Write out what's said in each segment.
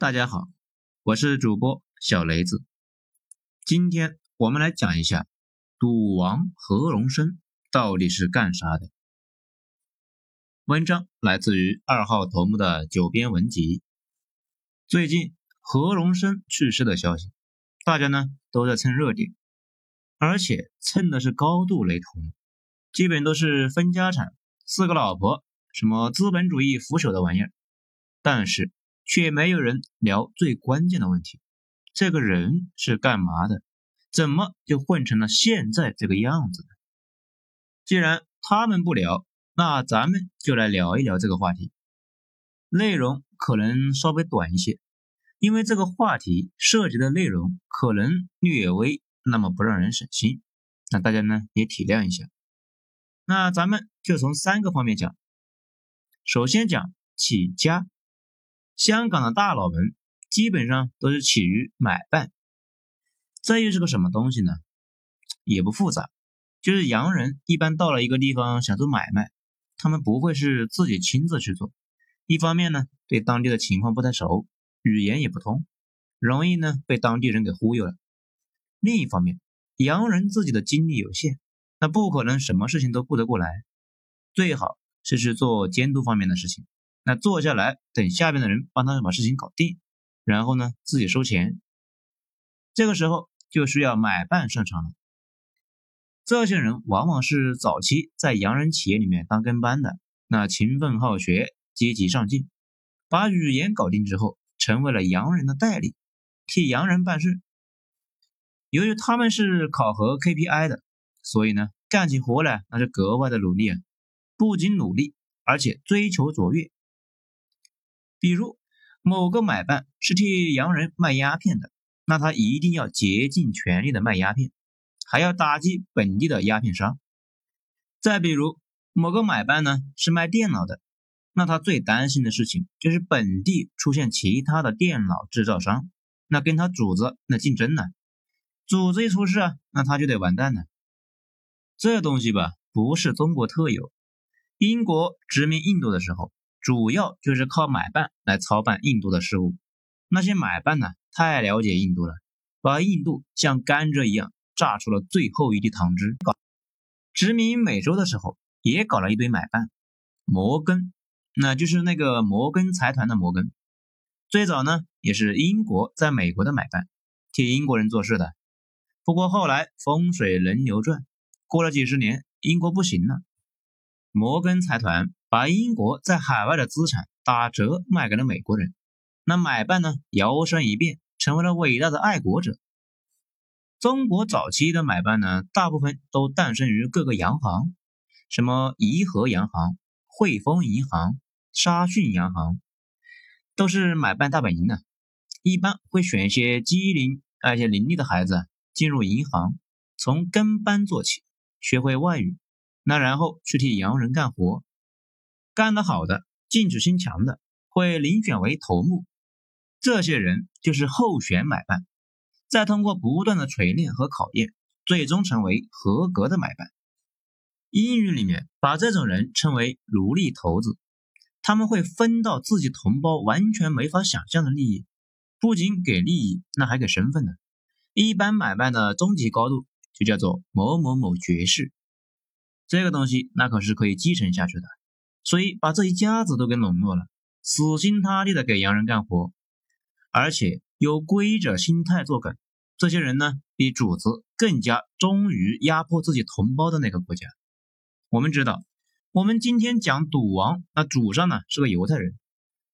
大家好，我是主播小雷子。今天我们来讲一下赌王何荣生到底是干啥的。文章来自于二号头目的九编文集。最近何荣生去世的消息，大家呢都在蹭热点，而且蹭的是高度雷同，基本都是分家产、四个老婆、什么资本主义腐朽的玩意儿。但是。却没有人聊最关键的问题：这个人是干嘛的？怎么就混成了现在这个样子呢？既然他们不聊，那咱们就来聊一聊这个话题。内容可能稍微短一些，因为这个话题涉及的内容可能略微那么不让人省心，那大家呢也体谅一下。那咱们就从三个方面讲。首先讲起家。香港的大佬们基本上都是起于买办，这又是个什么东西呢？也不复杂，就是洋人一般到了一个地方想做买卖，他们不会是自己亲自去做。一方面呢，对当地的情况不太熟，语言也不通，容易呢被当地人给忽悠了；另一方面，洋人自己的精力有限，那不可能什么事情都顾得过来，最好是去做监督方面的事情。那坐下来等下边的人帮他把事情搞定，然后呢自己收钱。这个时候就需要买办上场了。这些人往往是早期在洋人企业里面当跟班的，那勤奋好学，积极上进，把语言搞定之后，成为了洋人的代理，替洋人办事。由于他们是考核 KPI 的，所以呢干起活来那就格外的努力啊，不仅努力，而且追求卓越。比如某个买办是替洋人卖鸦片的，那他一定要竭尽全力的卖鸦片，还要打击本地的鸦片商。再比如某个买办呢是卖电脑的，那他最担心的事情就是本地出现其他的电脑制造商，那跟他主子那竞争呢，主子一出事啊，那他就得完蛋了。这东西吧不是中国特有，英国殖民印度的时候。主要就是靠买办来操办印度的事务，那些买办呢，太了解印度了，把印度像甘蔗一样榨出了最后一滴糖汁。殖民美洲的时候，也搞了一堆买办，摩根，那就是那个摩根财团的摩根，最早呢也是英国在美国的买办，替英国人做事的。不过后来风水轮流转，过了几十年，英国不行了，摩根财团。把英国在海外的资产打折卖给了美国人，那买办呢摇身一变成为了伟大的爱国者。中国早期的买办呢，大部分都诞生于各个洋行，什么怡和洋行、汇丰银行、沙逊洋行，都是买办大本营呢。一般会选一些机灵而且伶俐的孩子进入银行，从跟班做起，学会外语，那然后去替洋人干活。干得好的，进取心强的，会遴选为头目。这些人就是候选买办，再通过不断的锤炼和考验，最终成为合格的买办。英语里面把这种人称为奴隶头子。他们会分到自己同胞完全没法想象的利益，不仅给利益，那还给身份呢。一般买办的终极高度就叫做某某某爵士，这个东西那可是可以继承下去的。所以把这一家子都给笼络了，死心塌地的给洋人干活，而且有规者心态作梗。这些人呢，比主子更加忠于压迫自己同胞的那个国家。我们知道，我们今天讲赌王，那主上呢是个犹太人，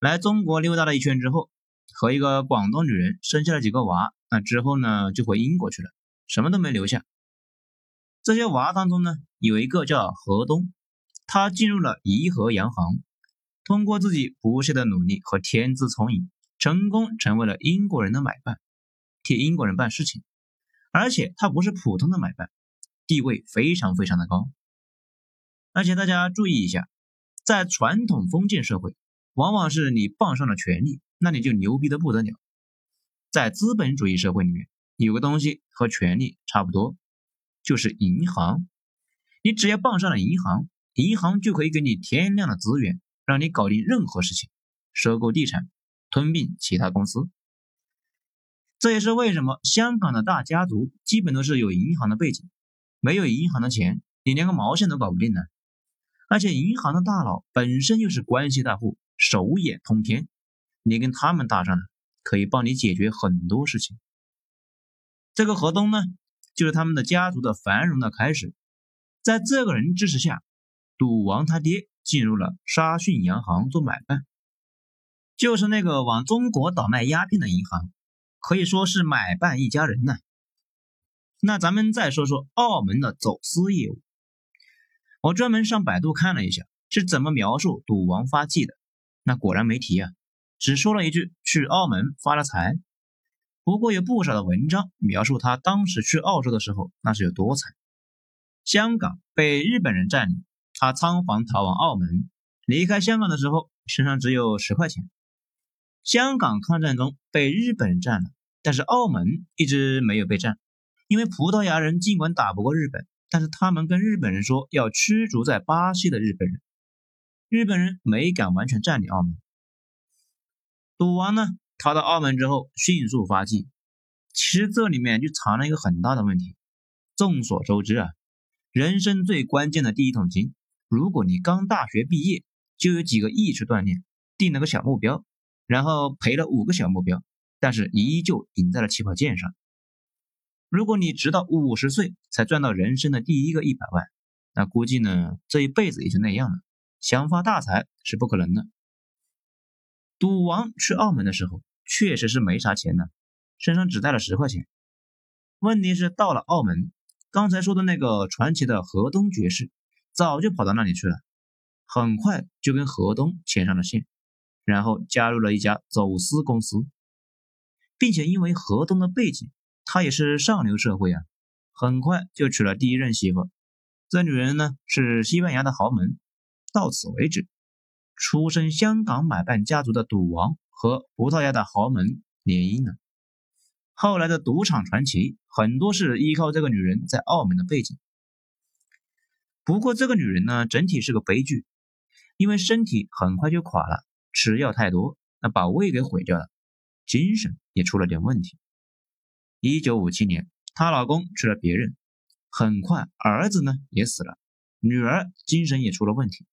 来中国溜达了一圈之后，和一个广东女人生下了几个娃，那之后呢就回英国去了，什么都没留下。这些娃当中呢，有一个叫何东。他进入了颐和洋行，通过自己不懈的努力和天资聪颖，成功成为了英国人的买办，替英国人办事情。而且他不是普通的买办，地位非常非常的高。而且大家注意一下，在传统封建社会，往往是你傍上了权力，那你就牛逼的不得了。在资本主义社会里面，有个东西和权力差不多，就是银行。你只要傍上了银行。银行就可以给你天量的资源，让你搞定任何事情，收购地产、吞并其他公司。这也是为什么香港的大家族基本都是有银行的背景，没有银行的钱，你连个毛线都搞不定呢。而且银行的大佬本身又是关系大户，手眼通天，你跟他们搭上了，可以帮你解决很多事情。这个河东呢，就是他们的家族的繁荣的开始。在这个人支持下，赌王他爹进入了沙逊洋行做买办，就是那个往中国倒卖鸦片的银行，可以说是买办一家人呢。那咱们再说说澳门的走私业务。我专门上百度看了一下，是怎么描述赌王发迹的。那果然没提啊，只说了一句去澳门发了财。不过有不少的文章描述他当时去澳洲的时候，那是有多惨。香港被日本人占领，他仓皇逃往澳门。离开香港的时候，身上只有十块钱。香港抗战中被日本占了，但是澳门一直没有被占，因为葡萄牙人尽管打不过日本。但是他们跟日本人说要驱逐在巴西的日本人，日本人没敢完全占领澳门。赌王呢，逃到澳门之后迅速发迹，其实这里面就藏了一个很大的问题。众所周知啊，人生最关键的第一桶金，如果你刚大学毕业就有几个亿去锻炼，定了个小目标，然后赔了五个小目标，但是依旧赢在了起跑线上。如果你直到五十岁才赚到人生的第一个一百万，那估计呢这一辈子也就那样了，想发大财是不可能的。赌王去澳门的时候确实是没啥钱的，身上只带了十块钱。问题是到了澳门，刚才说的那个传奇的河东爵士早就跑到那里去了，很快就跟河东牵上了线，然后加入了一家走私公司，并且因为河东的背景。他也是上流社会啊，很快就娶了第一任媳妇。这女人呢是西班牙的豪门。到此为止，出身香港买办家族的赌王和葡萄牙的豪门联姻了。后来的赌场传奇很多是依靠这个女人在澳门的背景。不过这个女人呢，整体是个悲剧，因为身体很快就垮了，吃药太多，那把胃给毁掉了，精神也出了点问题。一九五七年，她老公娶了别人，很快儿子呢也死了，女儿精神也出了问题。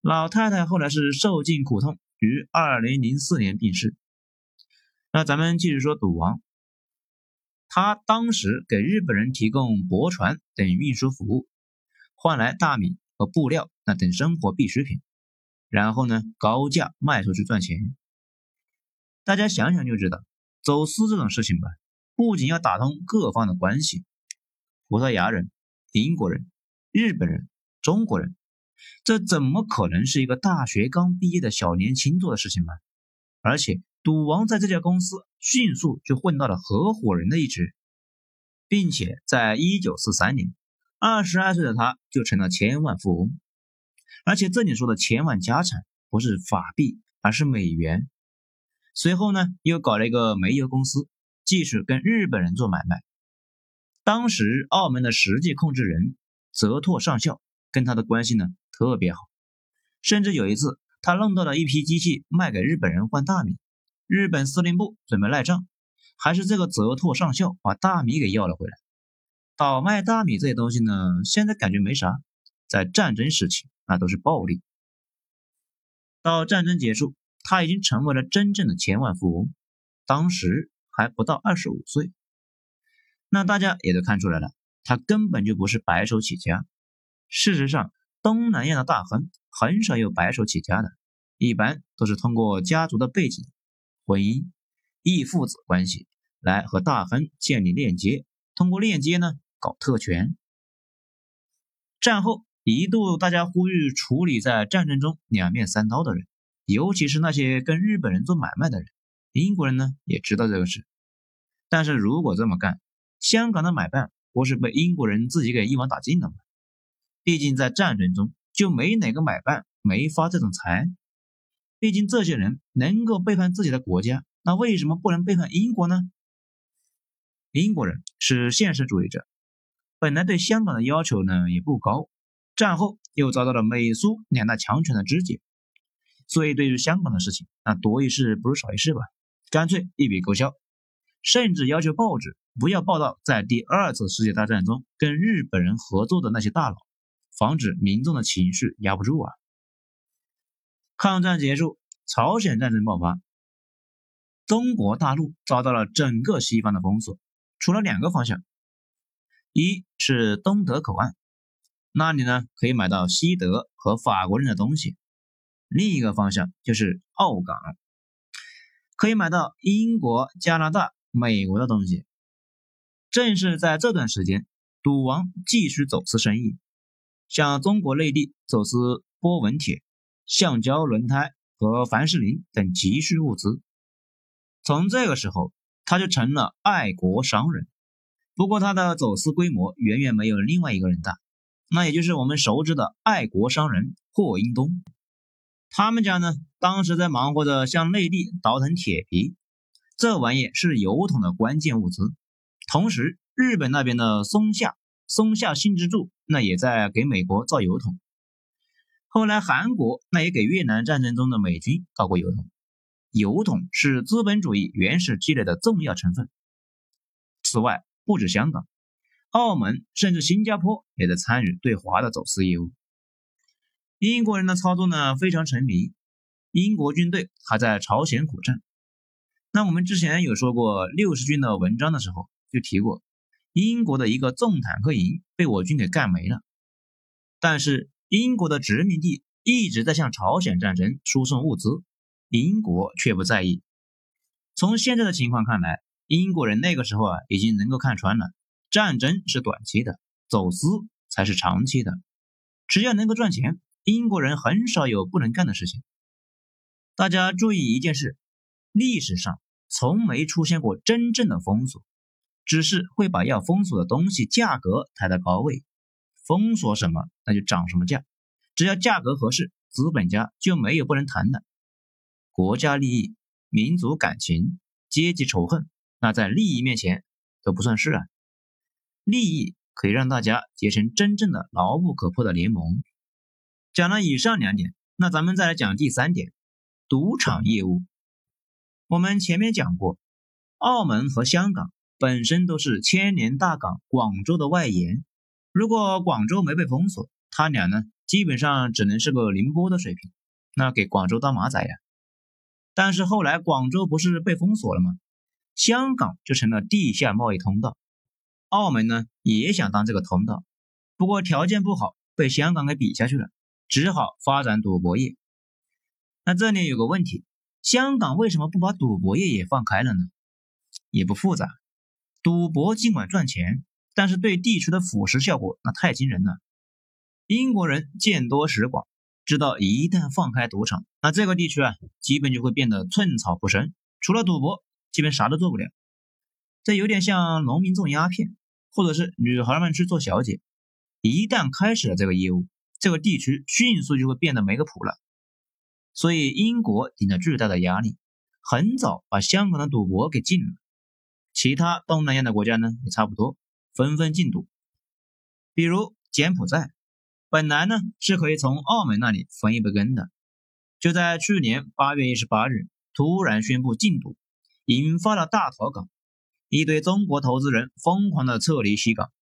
老太太后来是受尽苦痛，于二零零四年病逝。那咱们继续说赌王，他当时给日本人提供驳船等运输服务，换来大米和布料那等生活必需品，然后呢高价卖出去赚钱。大家想想就知道，走私这种事情吧。不仅要打通各方的关系，葡萄牙人、英国人、日本人、中国人，这怎么可能是一个大学刚毕业的小年轻做的事情吗？而且赌王在这家公司迅速就混到了合伙人的一职，并且在一九四三年，二十二岁的他就成了千万富翁。而且这里说的千万家产不是法币，而是美元。随后呢，又搞了一个煤油公司。继续跟日本人做买卖。当时澳门的实际控制人泽拓上校跟他的关系呢特别好，甚至有一次他弄到了一批机器卖给日本人换大米，日本司令部准备赖账，还是这个泽拓上校把大米给要了回来。倒卖大米这些东西呢，现在感觉没啥，在战争时期那都是暴利。到战争结束，他已经成为了真正的千万富翁。当时。还不到二十五岁，那大家也都看出来了，他根本就不是白手起家。事实上，东南亚的大亨很少有白手起家的，一般都是通过家族的背景、婚姻、义父子关系来和大亨建立链接，通过链接呢搞特权。战后一度大家呼吁处理在战争中两面三刀的人，尤其是那些跟日本人做买卖的人。英国人呢也知道这个事，但是如果这么干，香港的买办不是被英国人自己给一网打尽了吗？毕竟在战争中就没哪个买办没发这种财。毕竟这些人能够背叛自己的国家，那为什么不能背叛英国呢？英国人是现实主义者，本来对香港的要求呢也不高，战后又遭到了美苏两大强权的肢解，所以对于香港的事情，那多一事不如少一事吧，干脆一笔勾销，甚至要求报纸不要报道在第二次世界大战中跟日本人合作的那些大佬，防止民众的情绪压不住啊。抗战结束，朝鲜战争爆发，中国大陆遭到了整个西方的封锁，除了两个方向，一是东德口岸，那里呢可以买到西德和法国人的东西；另一个方向就是澳港，可以买到英国、加拿大、美国的东西。正是在这段时间，赌王继续走私生意，向中国内地走私波纹铁。橡胶轮胎和凡士林等急需物资。从这个时候，他就成了爱国商人。不过，他的走私规模远远没有另外一个人大，那也就是我们熟知的爱国商人霍英东。他们家呢，当时在忙活着向内地倒腾铁皮，这玩意是油桶的关键物资。同时，日本那边的松下松下幸之助那也在给美国造油桶。后来，韩国那也给越南战争中的美军搞过油桶，油桶是资本主义原始积累的重要成分。此外，不止香港、澳门，甚至新加坡也在参与对华的走私业务。英国人的操作呢非常沉迷，英国军队还在朝鲜苦战。那我们之前有说过六十军的文章的时候，就提过英国的一个重坦克营被我军给干没了，但是。英国的殖民地一直在向朝鲜战争输送物资，英国却不在意。从现在的情况看来，英国人那个时候啊，已经能够看穿了，战争是短期的，走私才是长期的。只要能够赚钱，英国人很少有不能干的事情。大家注意一件事：历史上从没出现过真正的封锁，只是会把要封锁的东西价格抬到高位。封锁什么，那就涨什么价，只要价格合适，资本家就没有不能谈的。国家利益、民族感情、阶级仇恨，那在利益面前都不算事啊。利益可以让大家结成真正的牢不可破的联盟。讲了以上两点，那咱们再来讲第三点：赌场业务。我们前面讲过，澳门和香港本身都是千年大港广州的外延。如果广州没被封锁，他俩呢，基本上只能是个宁波的水平，那给广州当马仔呀。但是后来广州不是被封锁了吗？香港就成了地下贸易通道，澳门呢也想当这个通道，不过条件不好，被香港给比下去了，只好发展赌博业。那这里有个问题，香港为什么不把赌博业也放开了呢？也不复杂，赌博尽管赚钱。但是对地区的腐蚀效果那太惊人了。英国人见多识广，知道一旦放开赌场，那这个地区啊，基本就会变得寸草不生，除了赌博，基本啥都做不了。这有点像农民种鸦片，或者是女孩们去做小姐。一旦开始了这个业务，这个地区迅速就会变得没个谱了。所以英国顶着巨大的压力，很早把香港的赌博给禁了。其他东南亚的国家呢，也差不多。纷纷禁赌，比如柬埔寨，本来呢是可以从澳门那里分一杯羹的，就在去年八月一十八日突然宣布禁赌，引发了大逃港，一堆中国投资人疯狂的撤离西港。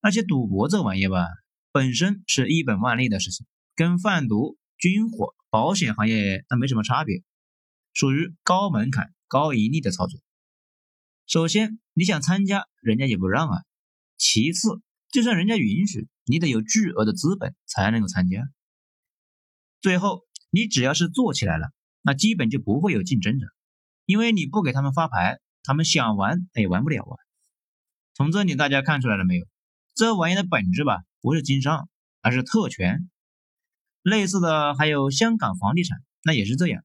而且赌博这玩意吧，本身是一本万利的事情，跟贩毒、军火、保险行业那没什么差别，属于高门槛、高盈利的操作。首先你想参加，人家也不让啊。其次，就算人家允许，你得有巨额的资本才能够参加。最后，你只要是做起来了，那基本就不会有竞争者，因为你不给他们发牌，他们想玩也玩不了啊。从这里大家看出来了没有？这玩意的本质吧，不是经商，而是特权。类似的还有香港房地产，那也是这样，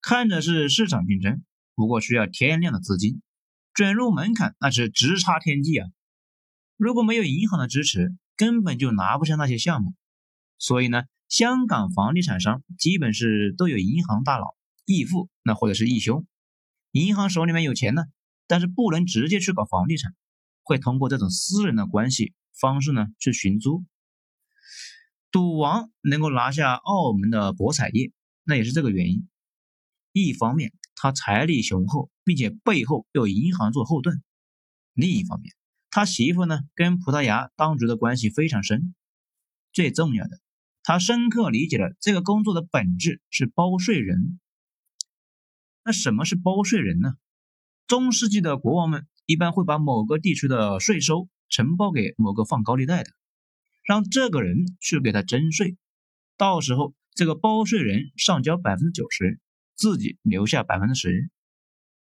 看着是市场竞争，不过需要天量的资金，准入门槛那是直插天际啊。如果没有银行的支持，根本就拿不下那些项目。所以呢，香港房地产商基本是都有银行大佬、义父，那或者是义兄，银行手里面有钱呢，但是不能直接去搞房地产，会通过这种私人的关系方式呢去寻租。赌王能够拿下澳门的博彩业，那也是这个原因。一方面他财力雄厚，并且背后有银行做后盾；另一方面，他媳妇呢跟葡萄牙当局的关系非常深。最重要的，他深刻理解了这个工作的本质是包税人。那什么是包税人呢？中世纪的国王们一般会把某个地区的税收承包给某个放高利贷的，让这个人去给他征税，到时候这个包税人上交百分之九十。自己留下百分之十，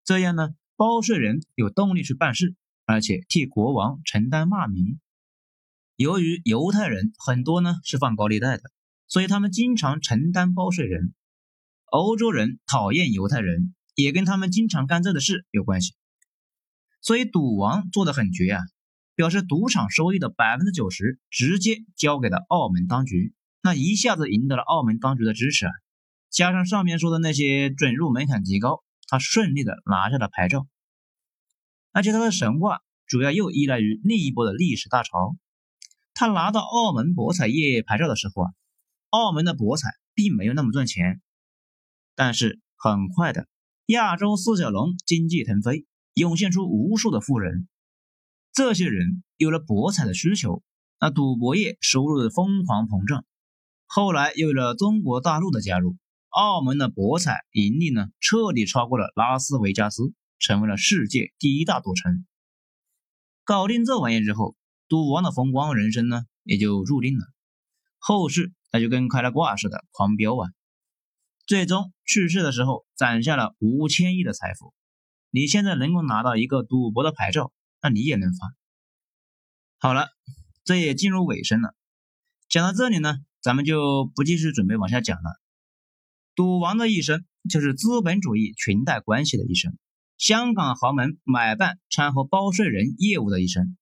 这样呢，包税人有动力去办事，而且替国王承担骂名。由于犹太人很多呢是放高利贷的，所以他们经常承担包税人。欧洲人讨厌犹太人，也跟他们经常干这的事有关系。所以赌王做的很绝啊，表示赌场收益的百分之九十直接交给了澳门当局，那一下子赢得了澳门当局的支持啊。加上上面说的那些准入门槛极高，他顺利的拿下了牌照。而且他的神话主要又依赖于另一波的历史大潮。他拿到澳门博彩业牌照的时候啊，澳门的博彩并没有那么赚钱。但是很快的，亚洲四小龙经济腾飞，涌现出无数的富人。这些人有了博彩的需求，那赌博业收入的疯狂膨胀。后来又有了中国大陆的加入。澳门的博彩盈利呢，彻底超过了拉斯维加斯，成为了世界第一大赌城。搞定这玩意之后，赌王的风光人生呢，也就注定了。后世那就跟开了挂似的狂飙啊！最终去世的时候攒下了五千亿的财富。你现在能够拿到一个赌博的牌照，那你也能发。好了，这也进入尾声了。讲到这里呢，咱们就不继续准备往下讲了。赌王的一生就是资本主义裙带关系的一生，香港豪门买办掺和包税人业务的一生，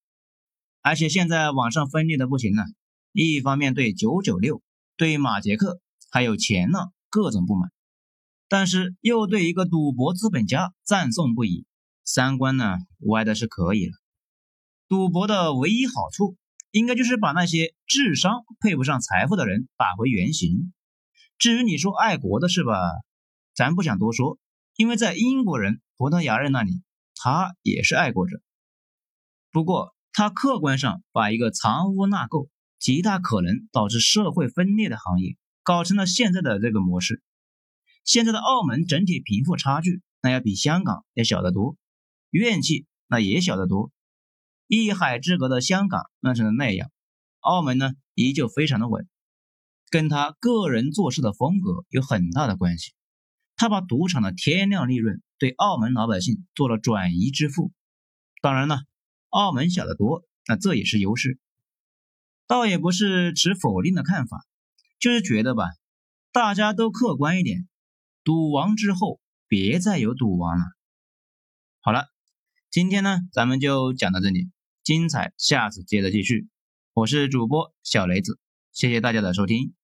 而且现在网上分裂的不行了，一方面对九九六、对马杰克还有钱呢各种不满，但是又对一个赌博资本家赞颂不已，三观呢歪的是可以了。赌博的唯一好处，应该就是把那些智商配不上财富的人打回原形。至于你说爱国的事吧，咱不想多说，因为在英国人、葡萄牙人那里，他也是爱国者。不过他客观上把一个藏污纳垢、极大可能导致社会分裂的行业，搞成了现在的这个模式。现在的澳门整体贫富差距，那要比香港要小得多，怨气那也小得多。一海之隔的香港乱成了那样，澳门呢依旧非常的稳。跟他个人做事的风格有很大的关系。他把赌场的天量利润对澳门老百姓做了转移支付。当然了，澳门小得多，那这也是优势。倒也不是持否定的看法，就是觉得吧，大家都客观一点。赌王之后，别再有赌王了。好了，今天呢，咱们就讲到这里，精彩下次接着继续。我是主播小雷子，谢谢大家的收听。